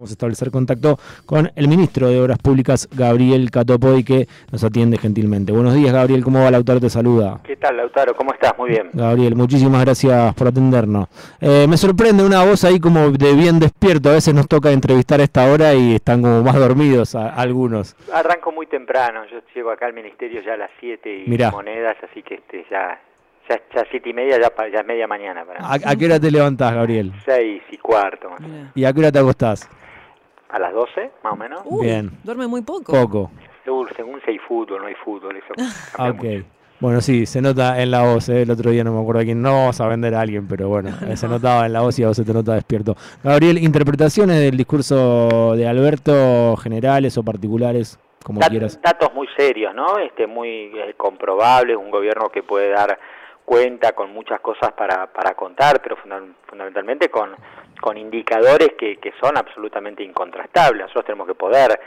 Vamos a establecer contacto con el ministro de Obras Públicas, Gabriel Catopoy, que nos atiende gentilmente. Buenos días, Gabriel. ¿Cómo va? Lautaro te saluda. ¿Qué tal, Lautaro? ¿Cómo estás? Muy bien. Gabriel, muchísimas gracias por atendernos. Eh, me sorprende una voz ahí como de bien despierto. A veces nos toca entrevistar a esta hora y están como más dormidos algunos. Arranco muy temprano. Yo llego acá al ministerio ya a las 7 y monedas, así que este ya ya, ya siete y media, ya, ya media mañana. Para ¿A, qué hora te levantás, Gabriel? Seis y cuarto. ¿Y a qué hora te acostás? A las 12, más o menos. Bien. Duerme muy poco. Poco. Según, si hay fútbol, no hay fútbol, eso. ok. Bueno, sí, se nota en la voz, ¿eh? el otro día no me acuerdo a quién, no vamos a vender a alguien, pero bueno, se notaba en la voz y a vos se te nota despierto. Gabriel, interpretaciones del discurso de Alberto, generales o particulares, como quieras. Datos muy serios, ¿no? Este, muy eh, comprobables, un gobierno que puede dar cuenta con muchas cosas para, para contar, pero fundamentalmente con, con indicadores que, que son absolutamente incontrastables. Nosotros tenemos que poder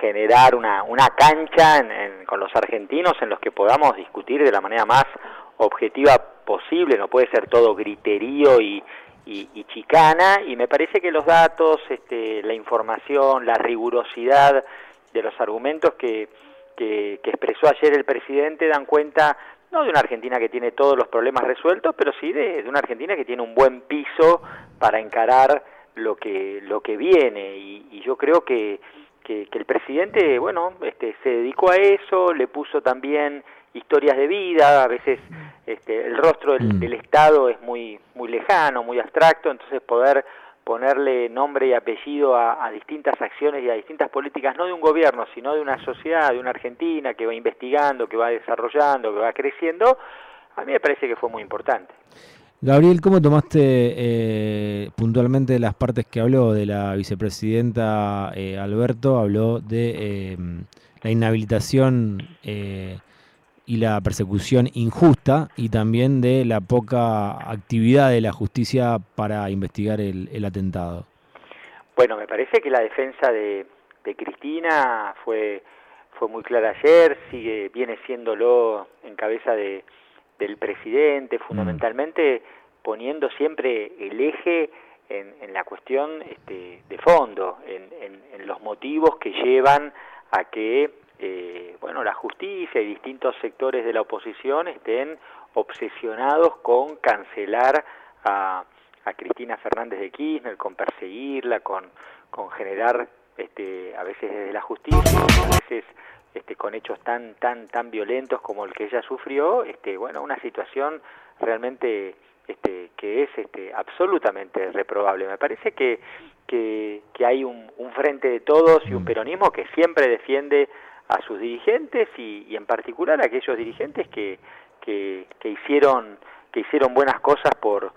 generar una, una cancha con los argentinos en los que podamos discutir de la manera más objetiva posible, no puede ser todo griterío y, y, chicana, y me parece que los datos, este, la información, la rigurosidad de los argumentos que, que expresó ayer el presidente dan cuenta no de una Argentina que tiene todos los problemas resueltos, pero sí de, una Argentina que tiene un buen piso para encarar lo que, lo que viene. Y, yo creo que, que, el presidente, bueno, este, se dedicó a eso, le puso también historias de vida, a veces este, el rostro del, mm. del Estado es muy, muy lejano, muy abstracto, entonces poder ponerle nombre y apellido a, distintas acciones y a distintas políticas, no de un gobierno, sino de una sociedad, de una Argentina que va investigando, que va desarrollando, que va creciendo, a mí me parece que fue muy importante. Gabriel, ¿cómo tomaste eh, puntualmente las partes que habló de la vicepresidenta eh, Alberto? Habló de eh, la inhabilitación y la persecución injusta y también de la poca actividad de la justicia para investigar el, atentado. Bueno, me parece que la defensa de, Cristina fue, fue muy clara ayer, sigue, viene siéndolo en cabeza de, del presidente, mm. fundamentalmente poniendo siempre el eje en, la cuestión este, de fondo, en los motivos que llevan a que eh, bueno, la justicia y distintos sectores de la oposición estén obsesionados con cancelar a, a Cristina Fernández de Kirchner, con perseguirla, con, con generar, este, a veces desde la justicia, a veces este, con hechos tan, tan, tan violentos como el que ella sufrió, este, bueno, una situación realmente este, que es este, absolutamente reprobable. Me parece que, que, que hay un, un frente de todos y un mm. peronismo que siempre defiende a sus dirigentes y, en particular a aquellos dirigentes que, que, hicieron que hicieron buenas cosas por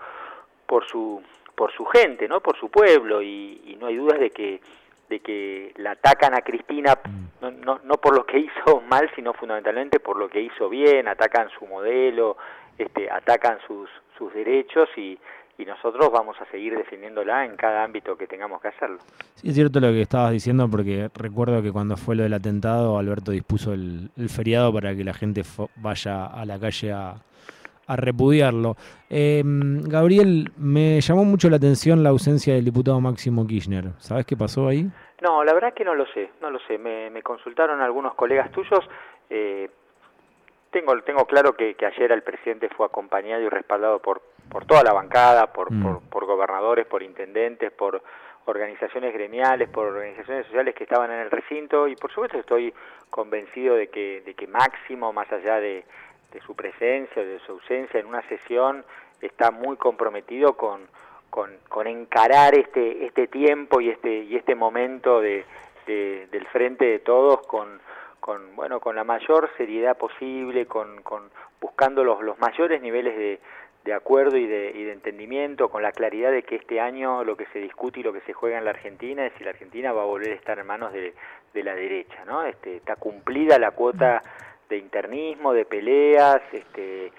por su por su gente no por su pueblo y, no hay dudas de que de que la atacan a Cristina no, no, no por lo que hizo mal sino fundamentalmente por lo que hizo bien atacan su modelo este atacan sus sus derechos y y nosotros vamos a seguir defendiéndola en cada ámbito que tengamos que hacerlo. Sí, es cierto lo que estabas diciendo, porque recuerdo que cuando fue lo del atentado, Alberto dispuso el, feriado para que la gente vaya a la calle a, repudiarlo. Em, Gabriel, me llamó mucho la atención la ausencia del diputado Máximo Kirchner. ¿Sabes qué pasó ahí? No, la verdad que no lo sé, no lo sé. Me, consultaron algunos colegas tuyos. Eh, tengo, tengo claro que, que ayer el presidente fue acompañado y respaldado por por toda la bancada, por, mm. por, gobernadores, por intendentes, por organizaciones gremiales, por organizaciones sociales que estaban en el recinto y por supuesto estoy convencido de que, de que Máximo, más allá de, de su presencia, de su ausencia en una sesión, está muy comprometido con, con, con encarar este, este tiempo y este, y este momento de, del frente de todos con, con, bueno, con la mayor seriedad posible, con, con buscando los, los mayores niveles de, de acuerdo y de, y de, entendimiento, con la claridad de que este año lo que se discute y lo que se juega en la Argentina es si la Argentina va a volver a estar en manos de, la derecha, ¿no? Este, está cumplida la cuota de internismo, de peleas, este,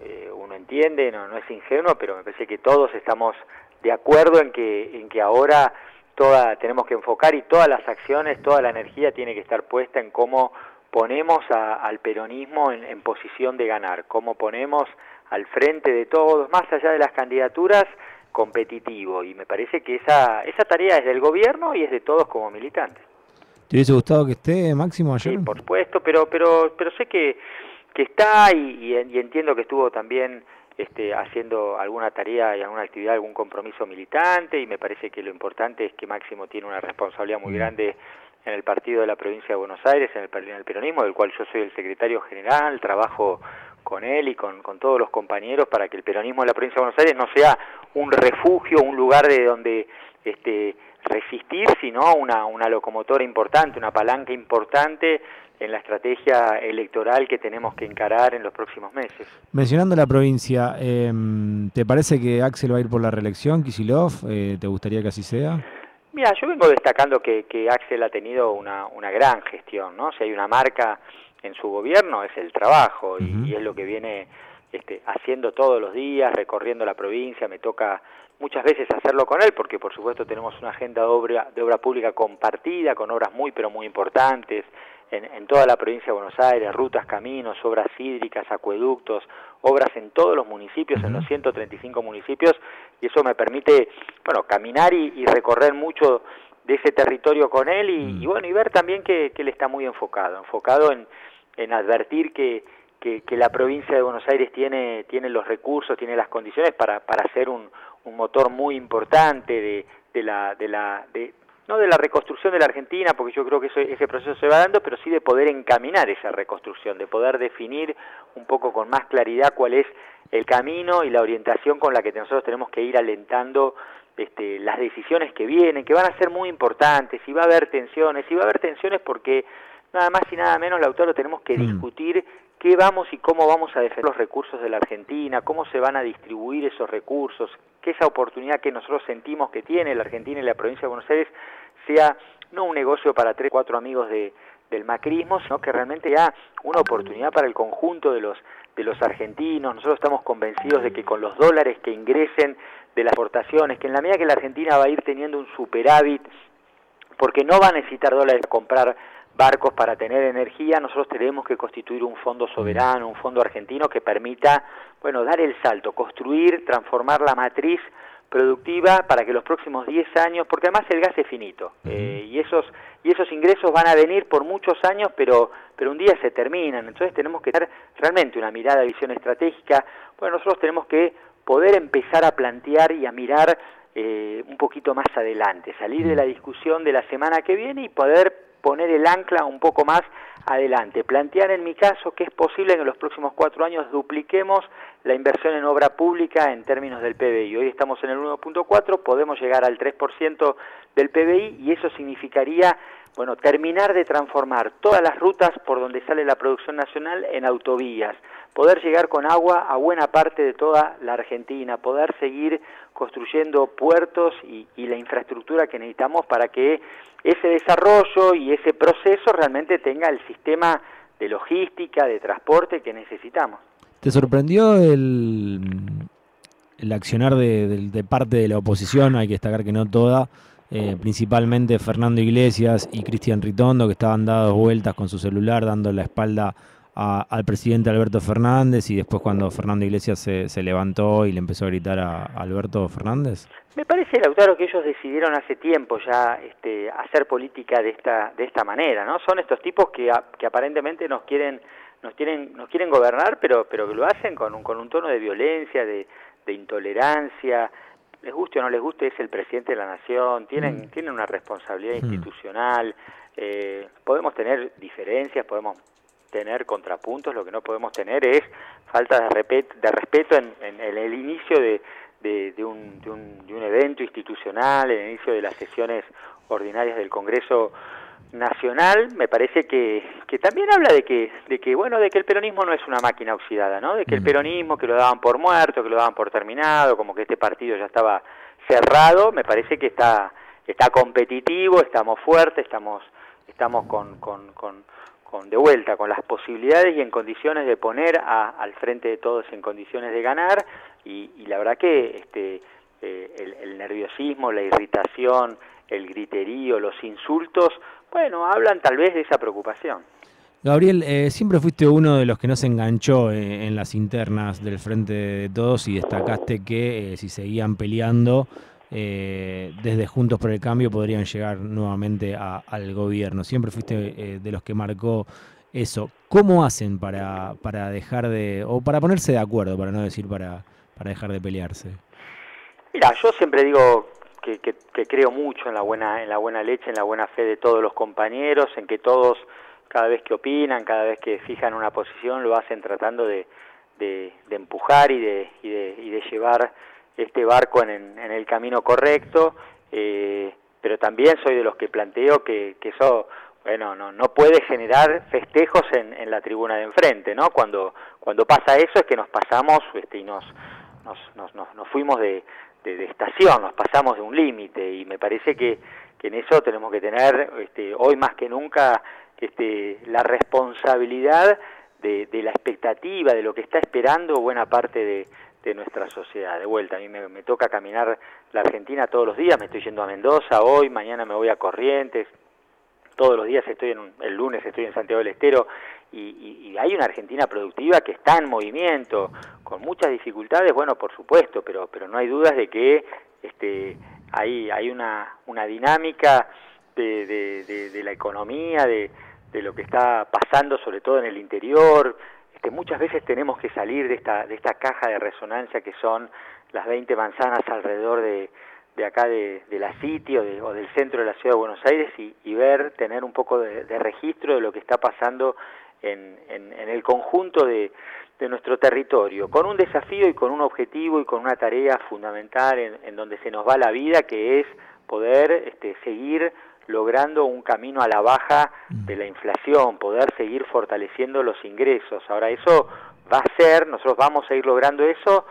eh, uno entiende, no, no es ingenuo, pero me parece que todos estamos de acuerdo en que, en que ahora toda, tenemos que enfocar y todas las acciones, toda la energía tiene que estar puesta en cómo ponemos al peronismo en, en posición de ganar, cómo ponemos al frente de todos, más allá de las candidaturas, competitivo y me parece que esa, esa tarea es del gobierno y es de todos como militantes. ¿Te hubiese gustado que esté Máximo ayer? Sí, por supuesto, pero, pero, pero sé que, que está y, y, entiendo que estuvo también este, haciendo alguna tarea y alguna actividad, algún compromiso militante y me parece que lo importante es que Máximo tiene una responsabilidad muy mm. grande en el partido de la provincia de Buenos Aires, en el, en el peronismo, del cual yo soy el secretario general, trabajo con él y con, con, todos los compañeros para que el peronismo de la provincia de Buenos Aires no sea un refugio, un lugar de donde este, resistir, sino una, una locomotora importante, una palanca importante en la estrategia electoral que tenemos que encarar en los próximos meses. Mencionando la provincia, em, ¿te parece que Axel va a ir por la reelección, Kisilov? Eh, ¿Te gustaría que así sea? Mira, yo vengo destacando que, que Axel ha tenido una, una gran gestión, ¿no? Si hay una marca en su gobierno es el trabajo y, es lo que viene este, haciendo todos los días, recorriendo la provincia, me toca muchas veces hacerlo con él porque por supuesto tenemos una agenda de obra, de obra pública compartida con obras muy pero muy importantes en, en toda la provincia de Buenos Aires, rutas, caminos, obras hídricas, acueductos, obras en todos los municipios, en los 135 municipios y eso me permite, bueno, caminar y recorrer mucho de ese territorio con él y, mm. bueno y ver también que, él está muy enfocado enfocado en, en advertir que, que, la provincia de Buenos Aires tiene tiene los recursos tiene las condiciones para para ser un, un motor muy importante de, de la de la de, no de la reconstrucción de la Argentina, porque yo creo que ese proceso se va dando, pero sí de poder encaminar esa reconstrucción, de poder definir un poco con más claridad cuál es el camino y la orientación con la que nosotros tenemos que ir alentando este, las decisiones que vienen, que van a ser muy importantes, y va a haber tensiones, y va a haber tensiones porque nada más y nada menos, Lautaro, tenemos que mm. discutir qué vamos y cómo vamos a defender los recursos de la Argentina, cómo se van a distribuir esos recursos, que esa oportunidad que nosotros sentimos que tiene la Argentina y la provincia de Buenos Aires sea no un negocio para tres, cuatro amigos de, del macrismo, sino que realmente sea una oportunidad para el conjunto de los de los argentinos. Nosotros estamos convencidos de que con los dólares que ingresen de las exportaciones, que en la medida que la Argentina va a ir teniendo un superávit, porque no va a necesitar dólares para comprar barcos para tener energía, nosotros tenemos que constituir un fondo soberano, un fondo argentino que permita, bueno, dar el salto, construir, transformar la matriz productiva para que los próximos 10 años, porque además el gas es finito, eh, y esos y esos ingresos van a venir por muchos años, pero pero un día se terminan, entonces tenemos que tener realmente una mirada visión estratégica, bueno, nosotros tenemos que poder empezar a plantear y a mirar eh, un poquito más adelante, salir de la mm. discusión de la semana que viene y poder poner el ancla un poco más adelante. Plantear en mi caso que es posible que en los próximos cuatro años dupliquemos la inversión en obra pública en términos del PBI. Hoy estamos en el 1.4, podemos llegar al 3% del PBI y eso significaría bueno, terminar de transformar todas las rutas por donde sale la producción nacional en autovías, poder llegar con agua a buena parte de toda la Argentina, poder seguir construyendo puertos y, la infraestructura que necesitamos para que ese desarrollo y ese proceso realmente tenga el sistema de logística, de transporte que necesitamos. ¿Te sorprendió el, el accionar de, de parte de la oposición? Hay que destacar que no toda eh, principalmente Fernando Iglesias y Cristian Ritondo, que estaban dados vueltas con su celular, dando la espalda al presidente Alberto Fernández, y después cuando Fernando Iglesias se, se, levantó y le empezó a gritar a, Alberto Fernández? Me parece, Lautaro, que ellos decidieron hace tiempo ya este, hacer política de esta, de esta manera, ¿no? Son estos tipos que, que aparentemente nos quieren nos quieren nos quieren gobernar pero pero que lo hacen con un con un tono de violencia de, de intolerancia les guste o no les guste, es el presidente de la nación, tienen, mm. tienen una responsabilidad mm. institucional, eh, podemos tener diferencias, podemos tener contrapuntos, lo que no podemos tener es falta de, de respeto en, en, el inicio de, de, de, un, de, un, de un evento institucional, en el inicio de las sesiones ordinarias del Congreso nacional me parece que, que también habla de que, de que, bueno, de que el peronismo no es una máquina oxidada, ¿no? De que el mm. peronismo, que lo daban por muerto, que lo daban por terminado, como que este partido ya estaba cerrado, me parece que está, está competitivo, estamos fuertes, estamos, estamos con, con, con, con de vuelta, con las posibilidades y en condiciones de poner a, al frente de todos en condiciones de ganar, y, y la verdad que este, eh, el, el nerviosismo, la irritación, el griterío, los insultos, bueno, hablan tal vez de esa preocupación. Gabriel, eh, siempre fuiste uno de los que no se enganchó eh, en las internas del Frente de Todos y destacaste que eh, si seguían peleando desde Juntos por el Cambio podrían llegar nuevamente al gobierno. Siempre fuiste de los que marcó eso. ¿Cómo hacen para, para dejar de, o para ponerse de acuerdo, para no decir para, para dejar de pelearse? Mira, yo siempre digo que, que creo mucho en la buena en la buena leche, en la buena fe de todos los compañeros, en que todos cada vez que opinan, cada vez que fijan una posición, lo hacen tratando de, de, empujar y de, y, de, y de llevar este barco en, en el camino correcto, eh, pero también soy de los que planteo que, que eso bueno, no, no puede generar festejos en, en la tribuna de enfrente, ¿no? Cuando, cuando pasa eso es que nos pasamos este, y nos, nos, nos, nos, fuimos de, de, de, estación, nos pasamos de un límite y me parece que, que en eso tenemos que tener este, hoy más que nunca este, la responsabilidad de, la expectativa, de lo que está esperando buena parte de, nuestra sociedad. De vuelta, a mí me, toca caminar la Argentina todos los días, me estoy yendo a Mendoza hoy, mañana me voy a Corrientes, todos los días estoy en el lunes estoy en Santiago del Estero y, hay una Argentina productiva que está en movimiento, con muchas dificultades, bueno, por supuesto, pero, pero no hay dudas de que este, hay, hay una, una dinámica de, de la economía, de, de lo que está pasando, sobre todo en el interior. Este, muchas veces tenemos que salir de esta, de esta caja de resonancia que son las 20 manzanas alrededor de, de acá de, de la City o, o, del centro de la ciudad de Buenos Aires y, y ver, tener un poco de, registro de lo que está pasando en, en, en el conjunto de, de, nuestro territorio, con un desafío y con un objetivo y con una tarea fundamental en, en donde se nos va la vida, que es poder este, seguir logrando un camino a la baja de la inflación, poder seguir fortaleciendo los ingresos. Ahora, eso va a ser, nosotros vamos a ir logrando eso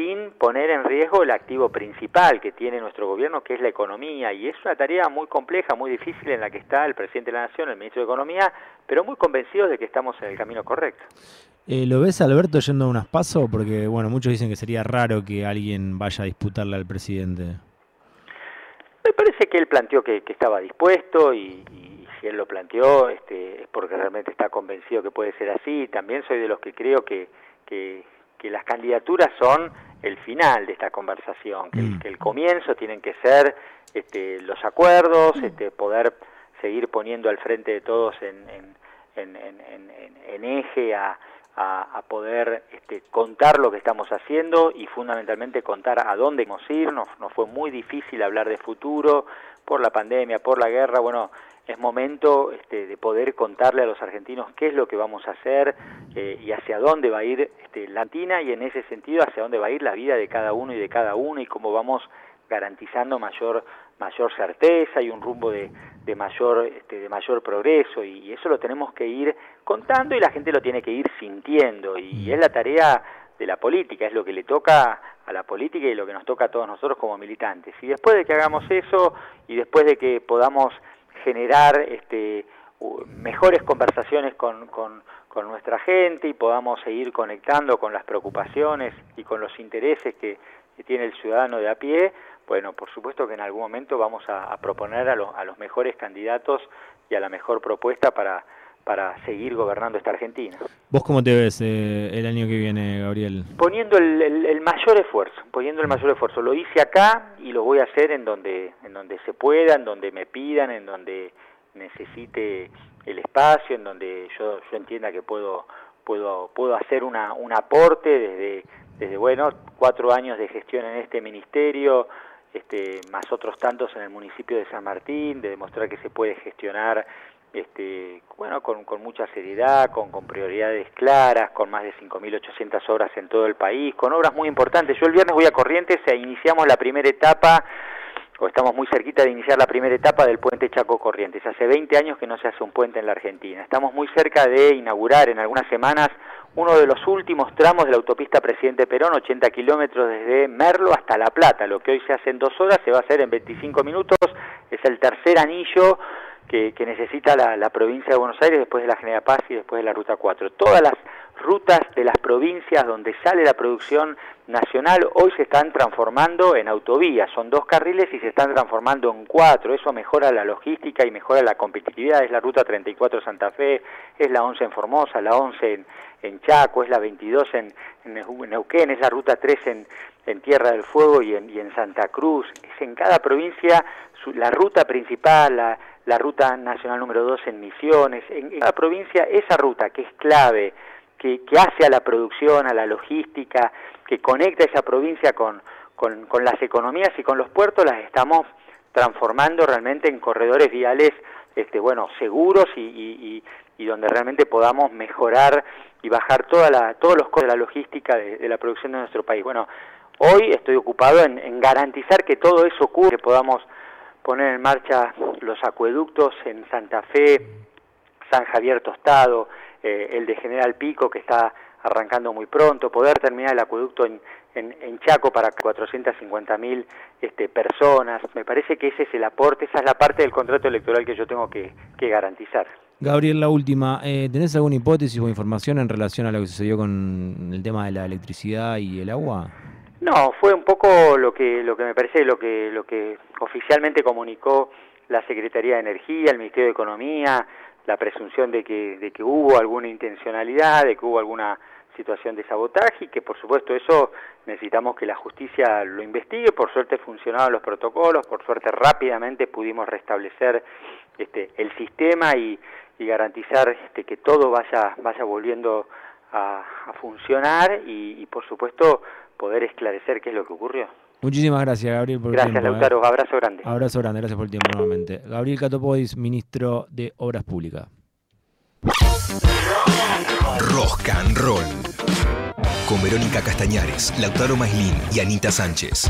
sin poner en riesgo el activo principal que tiene nuestro gobierno, que es la economía. Y es una tarea muy compleja, muy difícil en la que está el presidente de la Nación, el ministro de Economía, pero muy convencidos de que estamos en el camino correcto. Eh, ¿Lo ves, Alberto, yendo a unas pasos? Porque, bueno, muchos dicen que sería raro que alguien vaya a disputarle al presidente. Me parece que él planteó que, estaba dispuesto y, si él lo planteó este, es porque realmente está convencido que puede ser así. También soy de los que creo que, que, las candidaturas son el final de esta conversación, que, el, mm. comienzo tienen que ser este, los acuerdos, mm. este, poder seguir poniendo al frente de todos en, en, en, en eje a, a, poder este, contar lo que estamos haciendo y fundamentalmente contar a dónde queremos ir. Nos, fue muy difícil hablar de futuro por la pandemia, por la guerra. Bueno, es momento este, de poder contarle a los argentinos qué es lo que vamos a hacer eh, y hacia dónde va a ir este, la Latina y en ese sentido hacia dónde va a ir la vida de cada uno y de cada uno y cómo vamos garantizando mayor mayor certeza y un rumbo de, de mayor este, de mayor progreso y eso lo tenemos que ir contando y la gente lo tiene que ir sintiendo y mm. es la tarea de la política, es lo que le toca a la política y lo que nos toca a todos nosotros como militantes. Y después de que hagamos eso y después de que podamos generar este, mejores conversaciones con, nuestra gente y podamos seguir conectando con las preocupaciones y con los intereses que, tiene el ciudadano de a pie, bueno, por supuesto que en algún momento vamos a, proponer a, a, los mejores candidatos y a la mejor propuesta para, para seguir gobernando esta Argentina. ¿Vos cómo te ves eh, el año que viene, Gabriel? Poniendo el, mayor esfuerzo, poniendo el mm. mayor esfuerzo. Lo hice acá y lo voy a hacer en donde, en donde se pueda, en donde me pidan, en donde necesite el espacio, en donde yo, yo entienda que puedo, puedo, puedo hacer una, un aporte desde, desde, bueno, cuatro años de gestión en este ministerio, este, más otros tantos en el municipio de San Martín, de demostrar que se puede gestionar este, bueno, con, con mucha seriedad, con, con prioridades claras, con más de 5.800 obras en todo el país, con obras muy importantes. Yo el viernes voy a Corrientes e iniciamos la primera etapa, o estamos muy cerquita de iniciar la primera etapa del puente Chaco Corrientes. Hace 20 años que no se hace un puente en la Argentina. Estamos muy cerca de inaugurar en algunas semanas uno de los últimos tramos de la autopista Presidente Perón, 80 kilómetros desde Merlo hasta La Plata. Lo que hoy se hace en dos horas se va a hacer en 25 minutos. Es el tercer anillo que, necesita la, provincia de Buenos Aires después de la General Paz y después de la Ruta 4. Todas las rutas de las provincias donde sale la producción nacional hoy se están transformando en autovías, son dos carriles y se están transformando en cuatro, eso mejora la logística y mejora la competitividad, es la ruta 34 Santa Fe, es la 11 en Formosa, la 11 en, Chaco, es la 22 en, Neuquén, es la ruta 3 en, Tierra del Fuego y en, y en Santa Cruz, es en cada provincia la ruta principal, la, la ruta nacional número 2 en Misiones, en cada provincia esa ruta que es clave, que, hace a la producción, a la logística, que conecta esa provincia con, con, las economías y con los puertos, las estamos transformando realmente en corredores viales este, bueno, seguros y, y, donde realmente podamos mejorar y bajar toda la, todos los costos de la logística de, la producción de nuestro país. Bueno, hoy estoy ocupado en, en garantizar que todo eso ocurra, que podamos poner en marcha los acueductos en Santa Fe, San Javier Tostado, eh, el de General Pico que está arrancando muy pronto, poder terminar el acueducto en, en, Chaco para 450.000 este, personas. Me parece que ese es el aporte, esa es la parte del contrato electoral que yo tengo que, garantizar. Gabriel, la última, eh, ¿tenés alguna hipótesis o información en relación a lo que sucedió con el tema de la electricidad y el agua? No, fue un poco lo que lo que me parece lo que lo que oficialmente comunicó la Secretaría de Energía, el Ministerio de Economía, la presunción de que, de que hubo alguna intencionalidad, de que hubo alguna situación de sabotaje y que por supuesto eso necesitamos que la justicia lo investigue, por suerte funcionaron los protocolos, por suerte rápidamente pudimos restablecer este, el sistema y, garantizar este, que todo vaya, vaya volviendo a, funcionar y, por supuesto poder esclarecer qué es lo que ocurrió. Muchísimas gracias, Gabriel, por gracias, el tiempo. Gracias, Lautaro. ¿eh? Abrazo grande. Abrazo grande, gracias por el tiempo nuevamente. Gabriel Catopodis, ministro de Obras Públicas. Rock and Roll. Con Verónica Castañares, Lautaro Maislin y Anita Sánchez.